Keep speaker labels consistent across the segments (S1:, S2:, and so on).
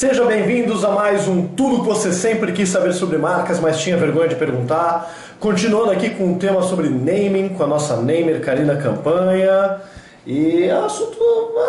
S1: Sejam bem-vindos a mais um Tudo que você sempre quis saber sobre marcas, mas tinha vergonha de perguntar. Continuando aqui com um tema sobre naming, com a nossa namer Karina Campanha. E assunto,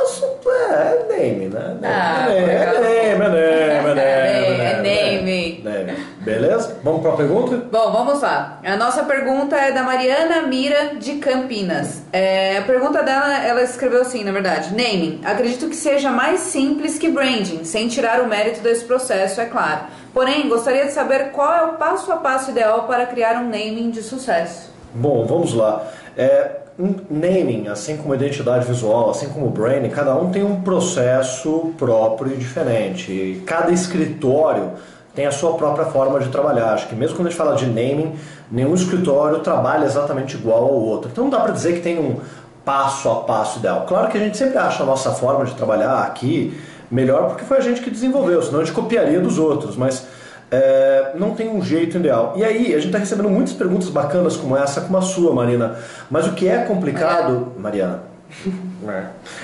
S1: assunto é, é name, né?
S2: Ah,
S1: é, name, é name, é name, é name,
S2: É
S1: é
S2: name.
S1: Beleza? Vamos para a pergunta?
S2: Bom, vamos lá. A nossa pergunta é da Mariana Mira de Campinas. É, a pergunta dela, ela escreveu assim, na verdade: Naming. Acredito que seja mais simples que branding, sem tirar o mérito desse processo, é claro. Porém, gostaria de saber qual é o passo a passo ideal para criar um naming de sucesso.
S1: Bom, vamos lá. É, um naming, assim como identidade visual, assim como branding, cada um tem um processo próprio e diferente. Cada escritório tem a sua própria forma de trabalhar. Acho que mesmo quando a gente fala de naming, nenhum escritório trabalha exatamente igual ao outro. Então não dá para dizer que tem um passo a passo ideal. Claro que a gente sempre acha a nossa forma de trabalhar aqui melhor porque foi a gente que desenvolveu, senão a gente copiaria dos outros, mas é, não tem um jeito ideal. E aí, a gente está recebendo muitas perguntas bacanas como essa, como a sua, Marina. Mas o que é complicado, Mariana,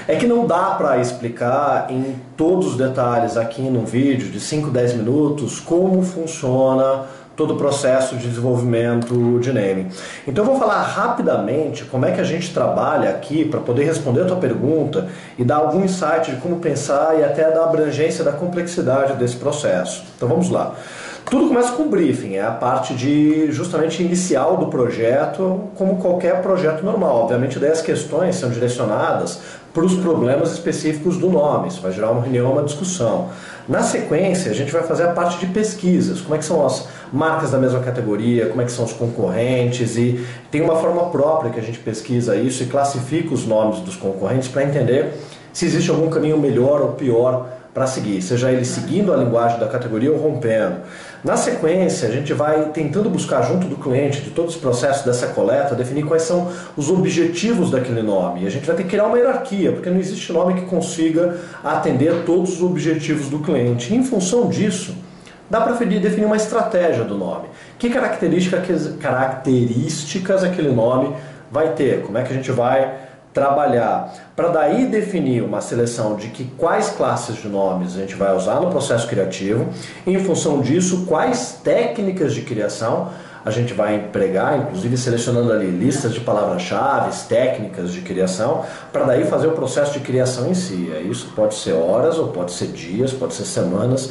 S1: é que não dá para explicar em todos os detalhes aqui num vídeo de 5, 10 minutos como funciona todo o processo de desenvolvimento de naming. Então eu vou falar rapidamente como é que a gente trabalha aqui para poder responder a tua pergunta e dar algum insight de como pensar e até da abrangência da complexidade desse processo. Então vamos lá. Tudo começa com o briefing, é a parte de justamente inicial do projeto, como qualquer projeto normal. Obviamente, daí as questões são direcionadas para os problemas específicos do nome. Isso vai gerar uma reunião, uma discussão. Na sequência, a gente vai fazer a parte de pesquisas. Como é que são as marcas da mesma categoria, como é que são os concorrentes e tem uma forma própria que a gente pesquisa isso e classifica os nomes dos concorrentes para entender se existe algum caminho melhor ou pior para seguir, seja ele seguindo a linguagem da categoria ou rompendo. Na sequência, a gente vai tentando buscar junto do cliente, de todos os processos dessa coleta, definir quais são os objetivos daquele nome. E a gente vai ter que criar uma hierarquia, porque não existe nome que consiga atender todos os objetivos do cliente. E, em função disso, dá para definir uma estratégia do nome. Que característica, características aquele nome vai ter? Como é que a gente vai trabalhar para daí definir uma seleção de que quais classes de nomes a gente vai usar no processo criativo, em função disso, quais técnicas de criação a gente vai empregar, inclusive selecionando ali listas de palavras-chave, técnicas de criação, para daí fazer o processo de criação em si. Isso pode ser horas, ou pode ser dias, pode ser semanas,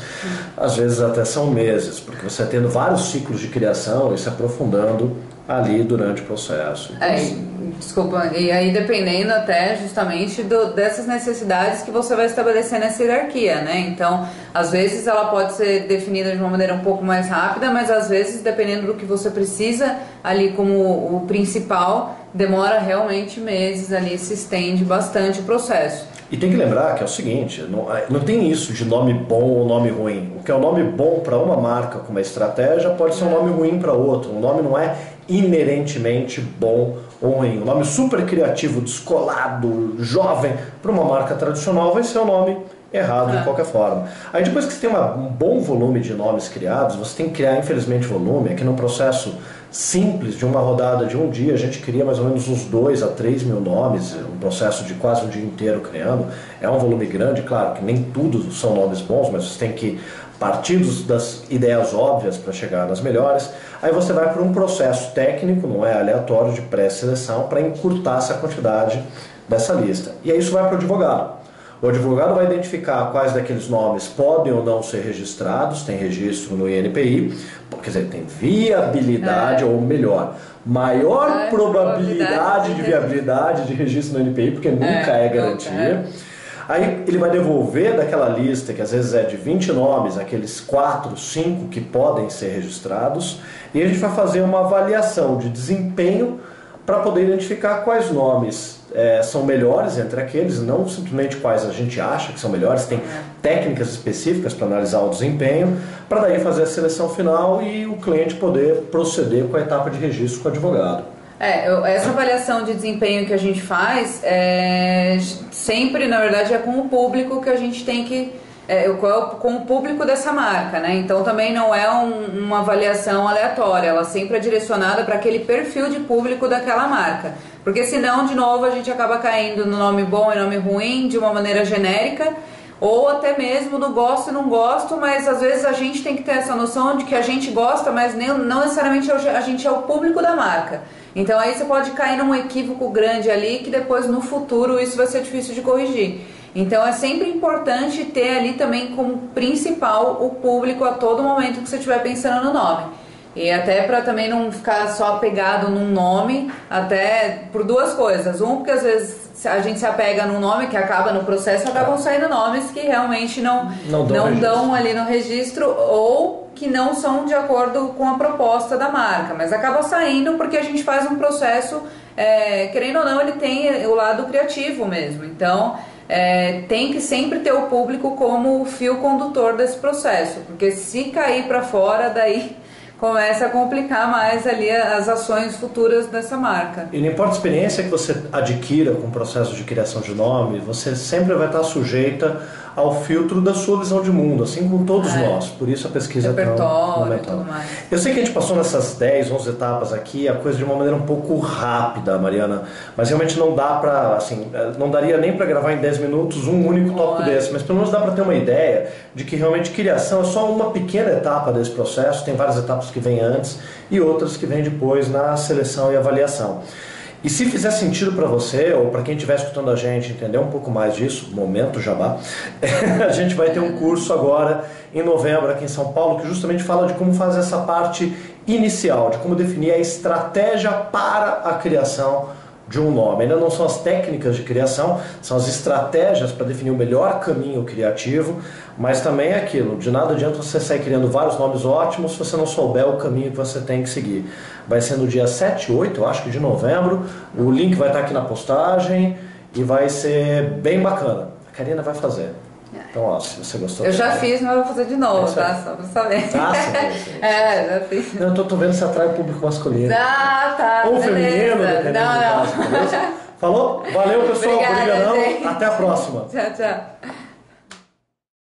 S1: às vezes até são meses, porque você tendo vários ciclos de criação e se aprofundando ali durante o processo. Então,
S2: É, desculpa, e aí dependendo até justamente do, dessas necessidades que você vai estabelecer nessa hierarquia, né? Então, às vezes ela pode ser definida de uma maneira um pouco mais rápida, mas às vezes, dependendo do que você precisa ali como o principal, demora realmente meses ali, se estende bastante o processo.
S1: E tem que lembrar que é o seguinte, não, não tem isso de nome bom ou nome ruim. O que é um nome bom para uma marca com uma estratégia pode ser um nome ruim para outra. Um nome não é inerentemente bom ou ruim. Um nome super criativo, descolado, jovem, para uma marca tradicional vai ser um nome errado de
S2: É.
S1: qualquer forma. Aí depois que você tem uma- um bom volume de nomes criados, você tem que criar, infelizmente, volume. Aqui num processo simples de uma rodada de um dia, a gente cria mais ou menos uns 2 a 3 mil nomes, um processo de quase um dia inteiro criando. É um volume grande, claro que nem tudo são nomes bons, mas você tem que partir dos- das ideias óbvias para chegar nas melhores. Aí você vai para um processo técnico, não é aleatório, de pré-seleção, para encurtar essa quantidade dessa lista. E aí isso vai para o advogado. O advogado vai identificar quais daqueles nomes podem ou não ser registrados, tem registro no INPI, quer dizer, tem viabilidade, ou melhor, maior
S2: É,
S1: probabilidade
S2: probabilidade
S1: de
S2: de
S1: viabilidade de registro no INPI, porque nunca é,
S2: É,
S1: garantia.
S2: nunca
S1: Aí ele vai devolver daquela lista, que às vezes é de 20 nomes, aqueles 4, 5 que podem ser registrados, e a gente vai fazer uma avaliação de desempenho para poder identificar quais nomes eh, são melhores entre aqueles, não simplesmente quais a gente acha que são melhores, tem técnicas específicas para analisar o desempenho, para daí fazer a seleção final e o cliente poder proceder com a etapa de registro com o advogado.
S2: É, eu- essa avaliação de desempenho que a gente faz é sempre, na verdade, é com o público que a gente tem que. É, com o público dessa marca, né? Então também não é um- uma avaliação aleatória, ela sempre é direcionada para aquele perfil de público daquela marca. Porque senão, de novo, a gente acaba caindo no nome bom e nome ruim de uma maneira genérica ou até mesmo no gosto e não gosto, mas às vezes a gente tem que ter essa noção de que a gente gosta, mas nem, não necessariamente a gente é o público da marca. Então aí você pode cair num equívoco grande ali que depois no futuro isso vai ser difícil de corrigir. Então é sempre importante ter ali também como principal o público a todo momento que você estiver pensando no nome. E até para também não ficar só apegado num nome, até por duas coisas. Um, porque às vezes a gente se apega num nome que acaba no processo, acabam saindo nomes que realmente não, não, dão, não dão ali no registro ou que não são de acordo com a proposta da marca, mas acaba saindo porque a gente faz um processo, é, querendo ou não, ele tem o lado criativo mesmo. Então, é, tem que sempre ter o público como o fio condutor desse processo, porque se cair para fora, daí começa a complicar mais ali as ações futuras dessa marca.
S1: E não importa a experiência que você adquira com o processo de criação de nome, você sempre vai estar sujeita ao filtro da sua visão de mundo, assim como todos é. nós. Por isso a pesquisa
S2: é tão fundamental.
S1: Eu sei que a gente passou nessas 10, 11 etapas aqui, a coisa de uma maneira um pouco rápida, Mariana, mas realmente não dá para, assim, não daria nem para gravar em 10 minutos um único tópico é. desse, mas pelo menos dá para ter uma ideia de que realmente criação é só uma pequena etapa desse processo, tem várias etapas que vêm antes e outras que vêm depois na seleção e avaliação. E se fizer sentido para você, ou para quem estiver escutando a gente entender um pouco mais disso, momento jabá, a gente vai ter um curso agora em novembro aqui em São Paulo que justamente fala de como fazer essa parte inicial, de como definir a estratégia para a criação de um nome. Ainda não são as técnicas de criação, são as estratégias para definir o melhor caminho criativo, mas também é aquilo, de nada adianta você sair criando vários nomes ótimos se você não souber o caminho que você tem que seguir. Vai ser no dia 7, 8, acho que de novembro, o link vai estar aqui na postagem e vai ser bem bacana. A Karina vai fazer. Então, ó, se você gostou.
S2: Eu já fiz, mas vou fazer de novo, tá? Só pra saber.
S1: Ah, sim. É, já fiz. Não, eu tô, tô vendo se atrai o público masculino.
S2: Ah, tá.
S1: Ou feminino, dependendo não, não. Caso, Falou? Valeu, pessoal. Obrigada. Até a próxima.
S2: Tchau, tchau.